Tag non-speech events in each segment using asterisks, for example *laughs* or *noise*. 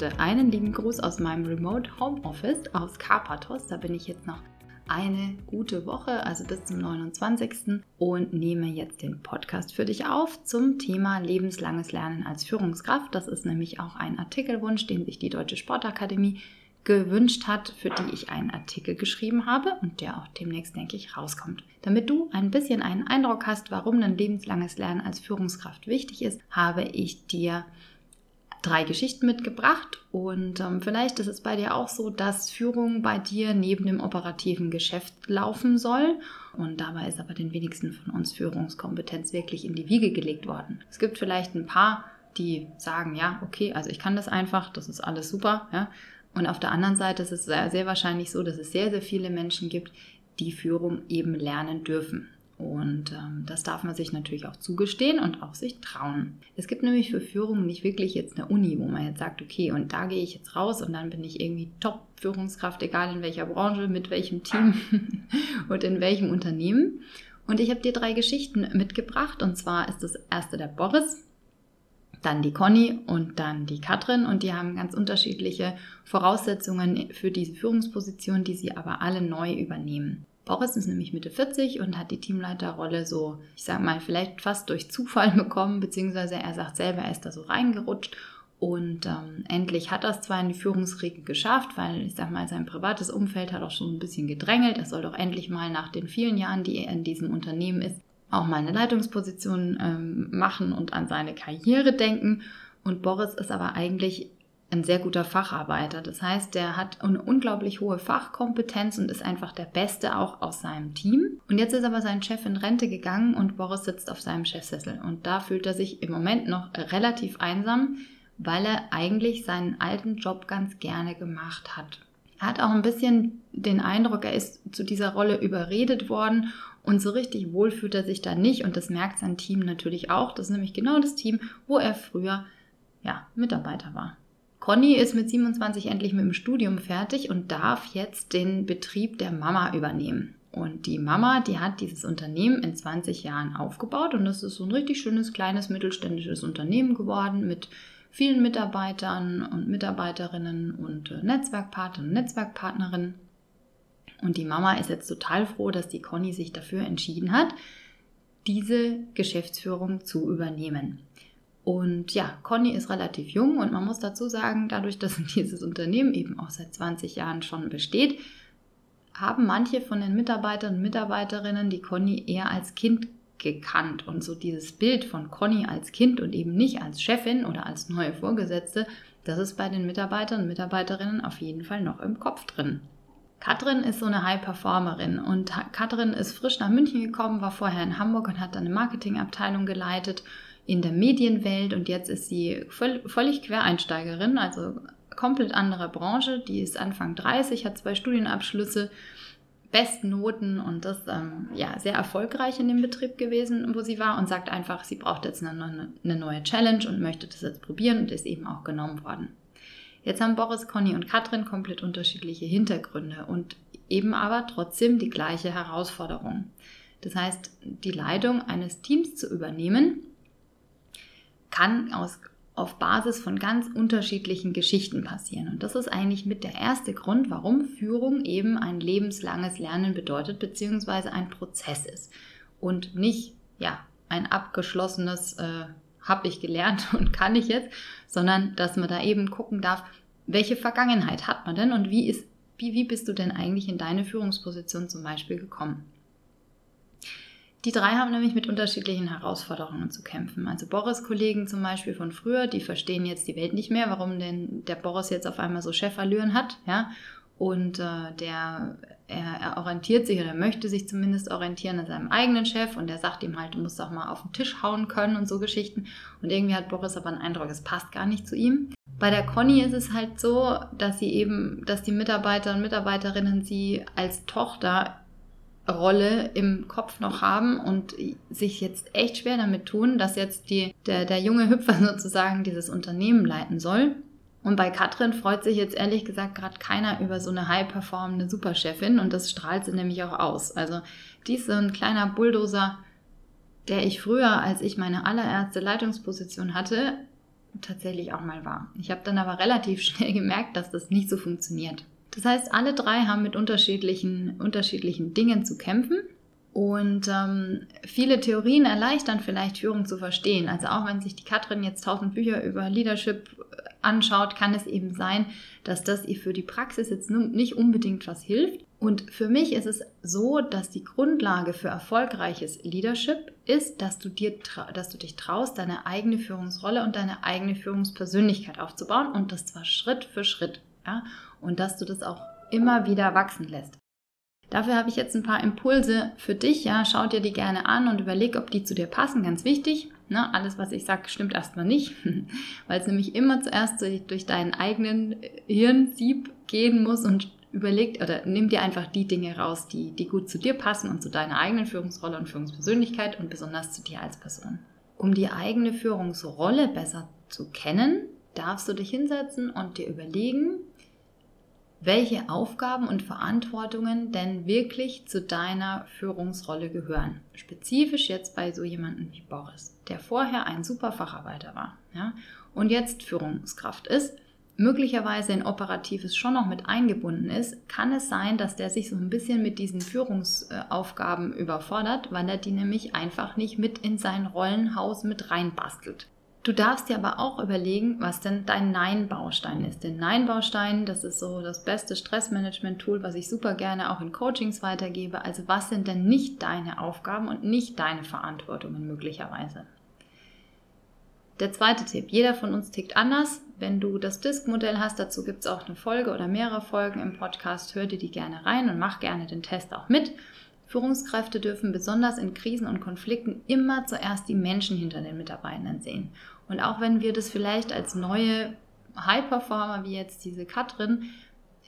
richte einen lieben Gruß aus meinem Remote Home Office aus Karpathos. Da bin ich jetzt noch eine gute Woche, also bis zum 29. und nehme jetzt den Podcast für dich auf zum Thema lebenslanges Lernen als Führungskraft. Das ist nämlich auch ein Artikelwunsch, den sich die Deutsche Sportakademie gewünscht hat, für die ich einen Artikel geschrieben habe und der auch demnächst, denke ich, rauskommt. Damit du ein bisschen einen Eindruck hast, warum ein lebenslanges Lernen als Führungskraft wichtig ist, habe ich dir drei Geschichten mitgebracht und ähm, vielleicht ist es bei dir auch so, dass Führung bei dir neben dem operativen Geschäft laufen soll und dabei ist aber den wenigsten von uns Führungskompetenz wirklich in die Wiege gelegt worden. Es gibt vielleicht ein paar, die sagen, ja, okay, also ich kann das einfach, das ist alles super, ja, und auf der anderen Seite ist es sehr, sehr wahrscheinlich so, dass es sehr, sehr viele Menschen gibt, die Führung eben lernen dürfen. Und ähm, das darf man sich natürlich auch zugestehen und auch sich trauen. Es gibt nämlich für Führung nicht wirklich jetzt eine Uni, wo man jetzt sagt, okay, und da gehe ich jetzt raus und dann bin ich irgendwie Top-Führungskraft, egal in welcher Branche, mit welchem Team *laughs* und in welchem Unternehmen. Und ich habe dir drei Geschichten mitgebracht. Und zwar ist das erste der Boris dann die Conny und dann die Katrin und die haben ganz unterschiedliche Voraussetzungen für diese Führungsposition, die sie aber alle neu übernehmen. Boris ist nämlich Mitte 40 und hat die Teamleiterrolle so, ich sag mal, vielleicht fast durch Zufall *laughs* bekommen, beziehungsweise er sagt selber, er ist da so reingerutscht und ähm, endlich hat er es zwar in die Führungsriege geschafft, weil ich sag mal, sein privates Umfeld hat auch schon ein bisschen gedrängelt. Er soll doch endlich mal nach den vielen Jahren, die er in diesem Unternehmen ist, auch mal eine Leitungsposition ähm, machen und an seine Karriere denken. Und Boris ist aber eigentlich ein sehr guter Facharbeiter. Das heißt, der hat eine unglaublich hohe Fachkompetenz und ist einfach der Beste auch aus seinem Team. Und jetzt ist aber sein Chef in Rente gegangen und Boris sitzt auf seinem Chefsessel. Und da fühlt er sich im Moment noch relativ einsam, weil er eigentlich seinen alten Job ganz gerne gemacht hat. Er hat auch ein bisschen den Eindruck, er ist zu dieser Rolle überredet worden und so richtig wohl fühlt er sich da nicht und das merkt sein Team natürlich auch. Das ist nämlich genau das Team, wo er früher ja, Mitarbeiter war. Conny ist mit 27 endlich mit dem Studium fertig und darf jetzt den Betrieb der Mama übernehmen. Und die Mama, die hat dieses Unternehmen in 20 Jahren aufgebaut und das ist so ein richtig schönes kleines mittelständisches Unternehmen geworden mit vielen Mitarbeitern und Mitarbeiterinnen und äh, Netzwerkpartnern und Netzwerkpartnerinnen. Und die Mama ist jetzt total froh, dass die Conny sich dafür entschieden hat, diese Geschäftsführung zu übernehmen. Und ja, Conny ist relativ jung und man muss dazu sagen, dadurch, dass *laughs* dieses Unternehmen eben auch seit 20 Jahren schon besteht, haben manche von den Mitarbeitern und Mitarbeiterinnen die Conny eher als Kind gekannt. Und so dieses Bild von Conny als Kind und eben nicht als Chefin oder als neue Vorgesetzte, das ist bei den Mitarbeitern und Mitarbeiterinnen auf jeden Fall noch im Kopf drin. Katrin ist so eine High-Performerin und Katrin ist frisch nach München gekommen, war vorher in Hamburg und hat dann eine Marketingabteilung geleitet in der Medienwelt und jetzt ist sie völlig Quereinsteigerin, also komplett andere Branche. Die ist Anfang 30, hat zwei Studienabschlüsse, besten Noten und das ähm, ja sehr erfolgreich in dem Betrieb gewesen, wo sie war und sagt einfach, sie braucht jetzt eine, eine neue Challenge und möchte das jetzt probieren und ist eben auch genommen worden. Jetzt haben Boris, Conny und Katrin komplett unterschiedliche Hintergründe und eben aber trotzdem die gleiche Herausforderung. Das heißt, die Leitung eines Teams zu übernehmen, kann aus, auf Basis von ganz unterschiedlichen Geschichten passieren. Und das ist eigentlich mit der erste Grund, warum Führung eben ein lebenslanges Lernen bedeutet, beziehungsweise ein Prozess ist. Und nicht, ja, ein abgeschlossenes äh, habe ich gelernt *laughs* und kann ich jetzt, sondern dass man da eben gucken darf, welche Vergangenheit hat man denn und wie, ist, wie, wie bist du denn eigentlich in deine Führungsposition zum Beispiel gekommen? Die drei haben nämlich mit unterschiedlichen Herausforderungen zu kämpfen. Also Boris-Kollegen zum Beispiel von früher, die verstehen jetzt die Welt nicht mehr, warum denn der Boris jetzt auf einmal so Chefallüren hat, ja. Und äh, der er, er orientiert sich oder möchte sich zumindest orientieren an seinem eigenen Chef und der sagt ihm halt, du musst auch mal auf den Tisch hauen können und so Geschichten. Und irgendwie hat Boris aber einen Eindruck, es passt gar nicht zu ihm. Bei der Conny ist es halt so, dass sie eben, dass die Mitarbeiter und Mitarbeiterinnen sie als Tochterrolle im Kopf noch haben und sich jetzt echt schwer damit tun, dass jetzt die, der, der junge Hüpfer *laughs* sozusagen dieses Unternehmen leiten soll. Und bei Katrin freut sich jetzt ehrlich gesagt gerade keiner über so eine high-performende Superchefin und das strahlt sie nämlich auch aus. Also die ist so ein kleiner Bulldozer, der ich früher, als ich meine allererste Leitungsposition hatte, tatsächlich auch mal wahr. Ich habe dann aber relativ *laughs* schnell gemerkt, dass das nicht so funktioniert. Das heißt, alle drei haben mit unterschiedlichen, unterschiedlichen Dingen zu kämpfen. Und ähm, viele Theorien erleichtern vielleicht Führung zu verstehen. Also auch wenn sich die Katrin jetzt tausend Bücher über Leadership anschaut, kann es eben sein, dass das ihr für die Praxis jetzt nicht unbedingt was hilft. Und für mich ist es so, dass die Grundlage für erfolgreiches Leadership ist, dass du, dir, dass du dich traust, deine eigene Führungsrolle und deine eigene Führungspersönlichkeit aufzubauen und das zwar Schritt für Schritt. Ja? Und dass du das auch immer wieder wachsen lässt. Dafür habe ich jetzt ein paar Impulse für dich. Ja, schau dir die gerne an und überleg, ob die zu dir passen. Ganz wichtig. Ne? Alles, was ich sage, stimmt erstmal nicht, *laughs* weil es nämlich immer zuerst durch, deinen eigenen Hirnsieb gehen muss und überleg oder nimm dir einfach die Dinge raus, die, die gut zu dir passen und zu deiner eigenen Führungsrolle und Führungspersönlichkeit und besonders zu dir als Person. Um die eigene Führungsrolle besser zu kennen, darfst du dich hinsetzen und dir überlegen, welche Aufgaben und Verantwortungen denn wirklich zu deiner Führungsrolle gehören. Spezifisch jetzt bei so jemandem wie Boris, der vorher ein super Facharbeiter war ja, und jetzt Führungskraft ist, möglicherweise in Operatives schon noch mit eingebunden ist, kann es sein, dass der sich so ein bisschen mit diesen Führungsaufgaben überfordert, weil er die nämlich einfach nicht mit in sein Rollenhaus mit reinbastelt. Du darfst dir aber auch überlegen, was denn dein Nein-Baustein ist. Denn Nein-Baustein, das ist so das beste Stressmanagement-Tool, was ich super gerne auch in Coachings weitergebe. Also was sind denn nicht deine Aufgaben und nicht deine Verantwortungen möglicherweise? Der zweite Tipp, jeder von uns tickt anders. Wenn du das Disk-Modell hast, dazu gibt es auch eine Folge oder mehrere Folgen im Podcast, hör dir die gerne rein und mach gerne den Test auch mit. Führungskräfte dürfen besonders in Krisen und Konflikten immer zuerst die Menschen hinter den Mitarbeitern sehen. Und auch wenn wir das vielleicht als neue High-Performer wie jetzt diese Katrin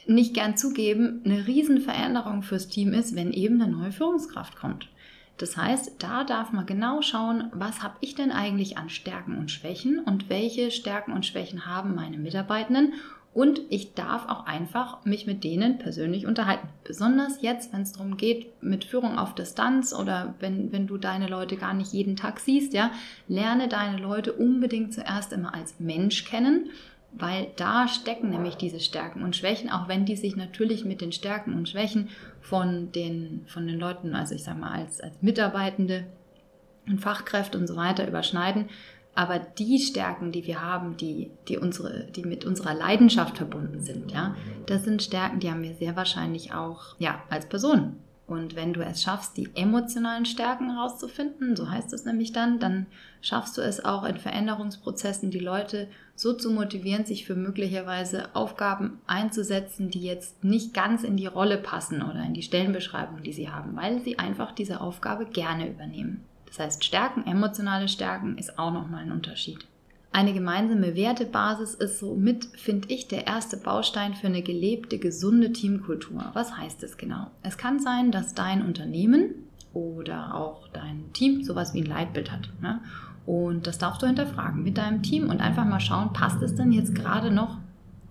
nicht gern zugeben, eine Riesenveränderung fürs Team ist, wenn eben eine neue Führungskraft kommt. Das heißt, da darf man genau schauen, was habe ich denn eigentlich an Stärken und Schwächen und welche Stärken und Schwächen haben meine Mitarbeitenden und ich darf auch einfach mich mit denen persönlich unterhalten. Besonders jetzt, wenn es darum geht, mit Führung auf Distanz oder wenn, wenn du deine Leute gar nicht jeden Tag siehst, ja, lerne deine Leute unbedingt zuerst immer als Mensch kennen, weil da stecken nämlich diese Stärken und Schwächen, auch wenn die sich natürlich mit den Stärken und Schwächen von den, von den Leuten, also ich sag mal als, als Mitarbeitende und Fachkräfte und so weiter überschneiden, aber die Stärken, die wir haben, die, die, unsere, die mit unserer Leidenschaft verbunden sind, ja, das sind Stärken, die haben wir sehr wahrscheinlich auch ja, als Person. Und wenn du es schaffst, die emotionalen Stärken herauszufinden, so heißt es nämlich dann, dann schaffst du es auch in Veränderungsprozessen, die Leute so zu motivieren, sich für möglicherweise Aufgaben einzusetzen, die jetzt nicht ganz in die Rolle passen oder in die Stellenbeschreibung, die sie haben, weil sie einfach diese Aufgabe gerne übernehmen. Das heißt, Stärken, emotionale Stärken ist auch nochmal ein Unterschied. Eine gemeinsame Wertebasis ist somit, finde ich, der erste Baustein für eine gelebte, gesunde Teamkultur. Was heißt das genau? Es kann sein, dass dein Unternehmen oder auch dein Team sowas wie ein Leitbild hat. Ne? Und das darfst du hinterfragen mit deinem Team und einfach mal schauen, passt es denn jetzt gerade noch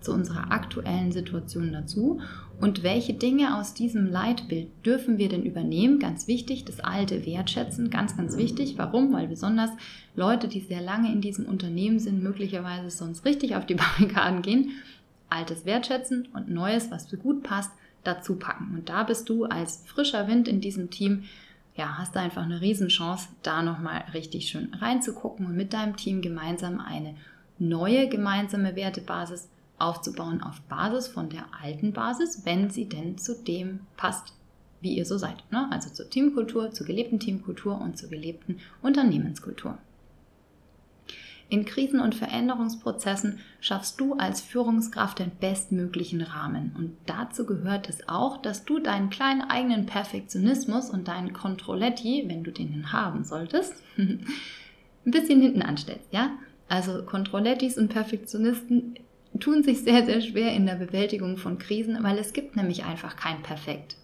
zu unserer aktuellen Situation dazu und welche Dinge aus diesem Leitbild dürfen wir denn übernehmen? Ganz wichtig, das alte wertschätzen, ganz, ganz wichtig. Warum? Weil besonders Leute, die sehr lange in diesem Unternehmen sind, möglicherweise sonst richtig auf die *laughs* Barrikaden gehen, altes wertschätzen und neues, was für gut passt, dazu packen. Und da bist du als frischer Wind in diesem Team, ja, hast du einfach eine Riesenchance, da nochmal richtig schön reinzugucken und mit deinem Team gemeinsam eine neue gemeinsame Wertebasis aufzubauen auf Basis von der alten Basis, wenn sie denn zu dem passt, wie ihr so seid. Ne? Also zur Teamkultur, zur gelebten Teamkultur und zur gelebten Unternehmenskultur. In Krisen- und Veränderungsprozessen schaffst du als Führungskraft den bestmöglichen Rahmen. Und dazu gehört es auch, dass du deinen kleinen eigenen Perfektionismus und deinen Controletti, wenn du den haben solltest, *laughs* ein bisschen hinten anstellst. Ja? Also Controlettis und Perfektionisten tun sich sehr, sehr schwer in der Bewältigung von Krisen, weil es gibt nämlich einfach kein Perfekt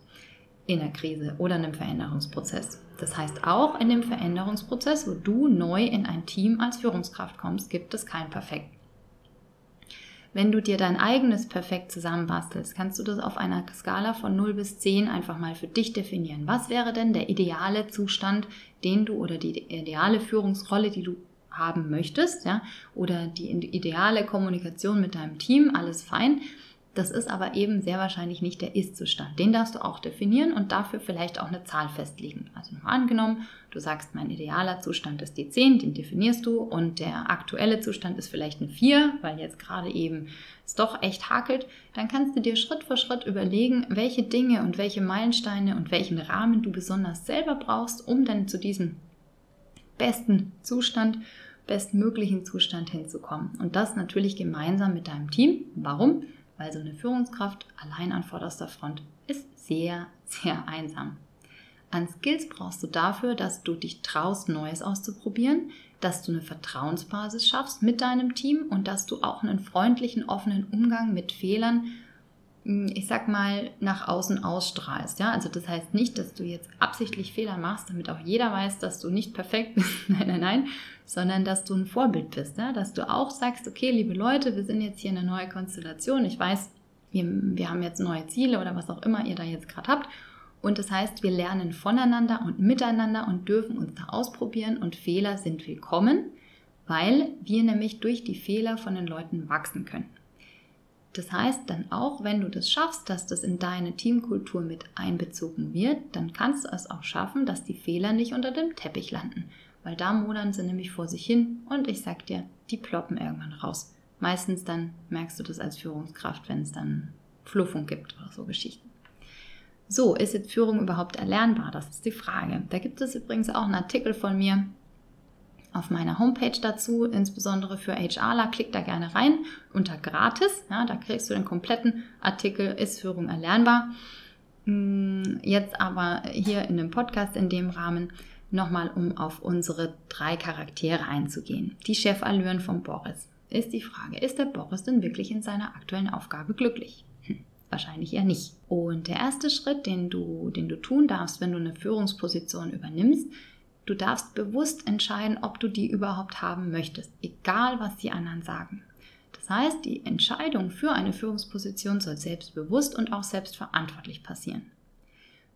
in der Krise oder in einem Veränderungsprozess. Das heißt, auch in dem Veränderungsprozess, wo du neu in ein Team als Führungskraft kommst, gibt es kein Perfekt. Wenn du dir dein eigenes Perfekt zusammenbastelst, kannst du das auf einer Skala von 0 bis 10 einfach mal für dich definieren. Was wäre denn der ideale Zustand, den du oder die ideale Führungsrolle, die du haben möchtest, ja, oder die ideale Kommunikation mit deinem Team, alles fein. Das ist aber eben sehr wahrscheinlich nicht der Ist-Zustand. Den darfst du auch definieren und dafür vielleicht auch eine Zahl festlegen. Also mal angenommen, du sagst, mein idealer Zustand ist die 10, den definierst du und der aktuelle Zustand ist vielleicht eine 4, weil jetzt gerade eben es doch echt hakelt, dann kannst du dir Schritt für Schritt überlegen, welche Dinge und welche Meilensteine und welchen Rahmen du besonders selber brauchst, um dann zu diesem besten Zustand, bestmöglichen Zustand hinzukommen. Und das natürlich gemeinsam mit deinem Team. Warum? weil so eine Führungskraft allein an vorderster Front ist sehr, sehr einsam. An Skills brauchst du dafür, dass du dich traust, Neues auszuprobieren, dass du eine Vertrauensbasis schaffst mit deinem Team und dass du auch einen freundlichen, offenen Umgang mit Fehlern ich sag mal, nach außen ausstrahlst. Ja? Also das heißt nicht, dass du jetzt absichtlich Fehler machst, damit auch jeder weiß, dass du nicht perfekt *laughs* bist. nein, nein, nein. Sondern dass du ein Vorbild bist. Ja? Dass du auch sagst, okay, liebe Leute, wir sind jetzt hier in einer neuen Konstellation. Ich weiß, wir, wir haben jetzt neue Ziele oder was auch immer ihr da jetzt gerade habt. Und das heißt, wir lernen voneinander und miteinander und dürfen uns da ausprobieren und Fehler sind willkommen, weil wir nämlich durch die Fehler von den Leuten wachsen können. Das heißt dann auch, wenn du das schaffst, dass das in deine Teamkultur mit einbezogen wird, dann kannst du es auch schaffen, dass die Fehler nicht unter dem Teppich landen. Weil da modern sie nämlich vor sich hin und ich sag dir, die ploppen irgendwann raus. Meistens dann merkst du das als Führungskraft, wenn es dann Fluffung gibt oder so Geschichten. So, ist jetzt Führung überhaupt erlernbar? Das ist die Frage. Da gibt es übrigens auch einen Artikel von mir, auf meiner Homepage dazu, insbesondere für HRler. Klick da gerne rein unter gratis. Ja, da kriegst du den kompletten Artikel, ist Führung erlernbar. Mm, jetzt aber hier in dem Podcast in dem Rahmen nochmal, um auf unsere drei Charaktere einzugehen. Die Chefallüren von Boris. Ist die Frage, ist der Boris denn wirklich in seiner aktuellen Aufgabe glücklich? Hm, wahrscheinlich eher nicht. Und der erste Schritt, den du, den du tun darfst, wenn du eine Führungsposition übernimmst, Du darfst bewusst entscheiden, ob du die überhaupt haben möchtest, egal was die anderen sagen. Das heißt, die Entscheidung für eine Führungsposition soll selbstbewusst und auch selbstverantwortlich passieren.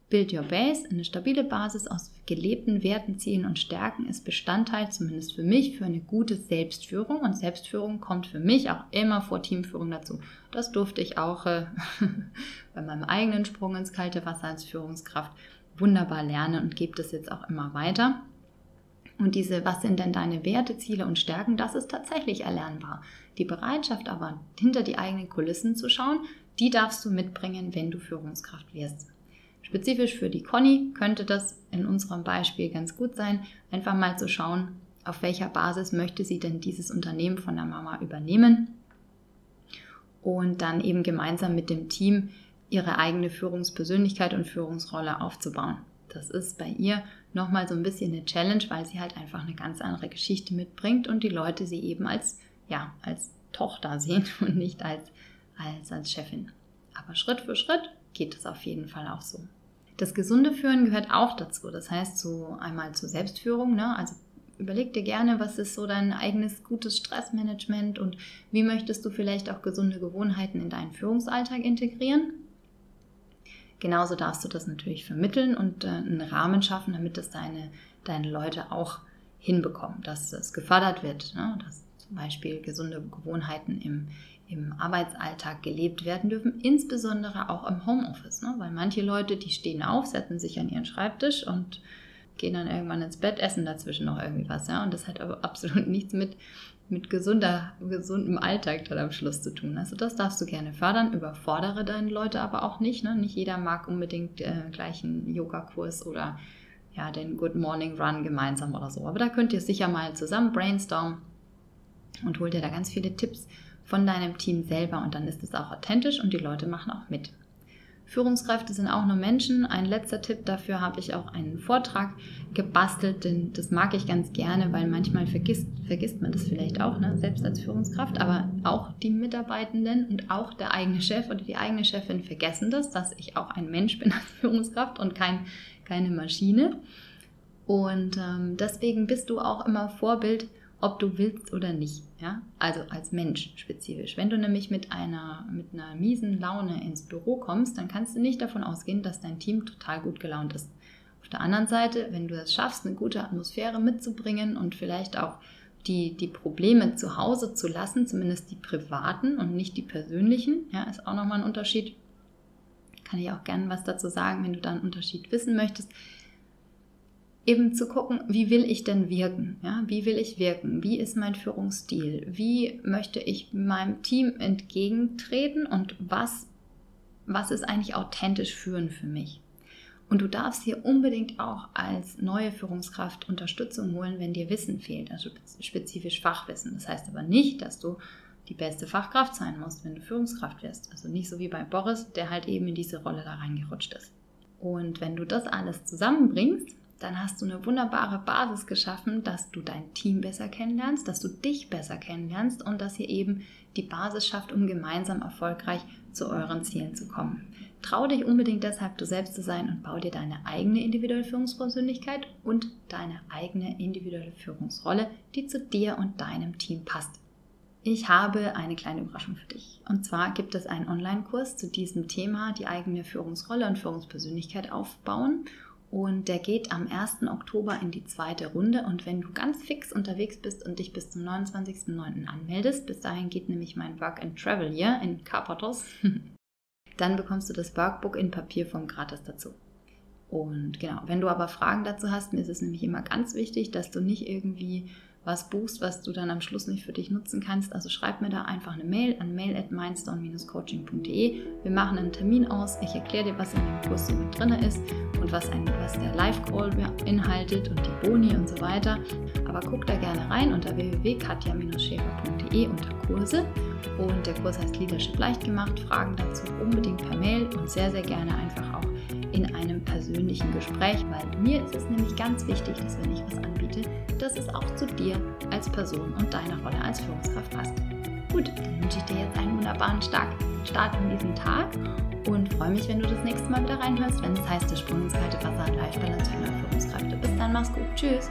Build Your Base, eine stabile Basis aus gelebten Werten, Zielen und Stärken, ist Bestandteil, zumindest für mich, für eine gute Selbstführung. Und Selbstführung kommt für mich auch immer vor Teamführung dazu. Das durfte ich auch äh, *laughs* bei meinem eigenen Sprung ins kalte Wasser als Führungskraft wunderbar lerne und gebe das jetzt auch immer weiter. Und diese, was sind denn deine Werte, Ziele und Stärken, das ist tatsächlich erlernbar. Die Bereitschaft aber, hinter die eigenen Kulissen zu schauen, die darfst du mitbringen, wenn du Führungskraft wirst. Spezifisch für die Conny könnte das in unserem Beispiel ganz gut sein, einfach mal zu schauen, auf welcher Basis möchte sie denn dieses Unternehmen von der Mama übernehmen und dann eben gemeinsam mit dem Team ihre eigene Führungspersönlichkeit und Führungsrolle aufzubauen. Das ist bei ihr nochmal so ein bisschen eine Challenge, weil sie halt einfach eine ganz andere Geschichte mitbringt und die Leute sie eben als, ja, als Tochter sehen *laughs* und nicht als, als, als Chefin. Aber Schritt für Schritt geht es auf jeden Fall auch so. Das gesunde Führen gehört auch dazu. Das heißt, so einmal zur Selbstführung, ne? also überleg dir gerne, was ist so dein eigenes gutes Stressmanagement und wie möchtest du vielleicht auch gesunde Gewohnheiten in deinen Führungsalltag integrieren. Genauso darfst du das natürlich vermitteln und äh, einen Rahmen schaffen, damit das deine, deine Leute auch hinbekommen, dass es gefördert wird, ne? dass zum Beispiel gesunde Gewohnheiten im, im Arbeitsalltag gelebt werden dürfen, insbesondere auch im Homeoffice, ne? weil manche Leute, die stehen auf, setzen sich an ihren Schreibtisch und gehen dann irgendwann ins Bett, essen dazwischen noch irgendwie was, ja, und das hat aber *laughs* absolut nichts mit mit gesunder, gesundem Alltag dann am Schluss zu tun. Also das darfst du gerne fördern, überfordere deine Leute aber auch nicht. Ne? Nicht jeder mag unbedingt äh, gleich einen Yogakurs oder ja, den Good Morning Run gemeinsam oder so. Aber da könnt ihr sicher mal zusammen brainstormen und holt dir da ganz viele Tipps von deinem Team selber und dann ist es auch authentisch und die Leute machen auch mit. Führungskräfte sind auch nur Menschen. Ein letzter Tipp dafür habe ich auch einen Vortrag gebastelt, denn das mag ich ganz gerne, weil manchmal vergisst, vergisst man das vielleicht auch, ne? selbst als Führungskraft, aber auch die Mitarbeitenden und auch der eigene Chef oder die eigene Chefin vergessen das, dass ich auch ein Mensch bin als Führungskraft und kein, keine Maschine. Und ähm, deswegen bist du auch immer Vorbild ob du willst oder nicht. Ja? Also als Mensch spezifisch. Wenn du nämlich mit einer, mit einer miesen Laune ins Büro kommst, dann kannst du nicht davon ausgehen, dass dein Team total gut gelaunt ist. Auf der anderen Seite, wenn du es schaffst, eine gute Atmosphäre mitzubringen und vielleicht auch die, die Probleme zu Hause zu lassen, zumindest die privaten und nicht die persönlichen. Ja, ist auch nochmal ein Unterschied. Kann ich auch gerne was dazu sagen, wenn du da einen Unterschied wissen möchtest. Eben zu gucken, wie will ich denn wirken? Ja, wie will ich wirken? Wie ist mein Führungsstil? Wie möchte ich meinem Team entgegentreten und was, was ist eigentlich authentisch führen für mich? Und du darfst hier unbedingt auch als neue Führungskraft Unterstützung holen, wenn dir Wissen fehlt, also spezifisch Fachwissen. Das heißt aber nicht, dass du die beste Fachkraft sein musst, wenn du Führungskraft wirst. Also nicht so wie bei Boris, der halt eben in diese Rolle da reingerutscht ist. Und wenn du das alles zusammenbringst, dann hast du eine wunderbare Basis geschaffen, dass du dein Team besser kennenlernst, dass du dich besser kennenlernst und dass ihr eben die Basis schafft, um gemeinsam erfolgreich zu euren Zielen zu kommen. Trau dich unbedingt deshalb, du selbst zu sein und bau dir deine eigene individuelle Führungspersönlichkeit und deine eigene individuelle Führungsrolle, die zu dir und deinem Team passt. Ich habe eine kleine Überraschung für dich. Und zwar gibt es einen Online-Kurs zu diesem Thema, die eigene Führungsrolle und Führungspersönlichkeit aufbauen. Und der geht am 1. Oktober in die zweite Runde. Und wenn du ganz fix unterwegs bist und dich bis zum 29.09. anmeldest, bis dahin geht nämlich mein Work and Travel hier in Carpathos, *laughs* dann bekommst du das Workbook in Papierform gratis dazu. Und genau, wenn du aber Fragen dazu hast, mir ist es nämlich immer ganz wichtig, dass du nicht irgendwie was buchst, was du dann am Schluss nicht für dich nutzen kannst. Also schreib mir da einfach eine Mail an mail at mindstone-coaching.de. Wir machen einen Termin aus. Ich erkläre dir, was in dem Kurs so mit drin ist und was, ein, was der Live-Call beinhaltet und die Boni und so weiter. Aber guck da gerne rein unter www.katja-schäfer.de unter Kurse. Und der Kurs heißt Leadership leicht gemacht. Fragen dazu unbedingt per Mail und sehr, sehr gerne einfach auch in einem persönlichen Gespräch, weil mir ist es nämlich ganz wichtig, dass wenn ich was anbiete, dass es auch zu dir als Person und deiner Rolle als Führungskraft passt. Gut, dann wünsche ich dir jetzt einen wunderbaren Start in diesen Tag und freue mich, wenn du das nächste Mal wieder reinhörst, wenn es heißt, der Sprung ins kalte Wasser, Life Balance für Führungskräfte. Bis dann, mach's gut, tschüss.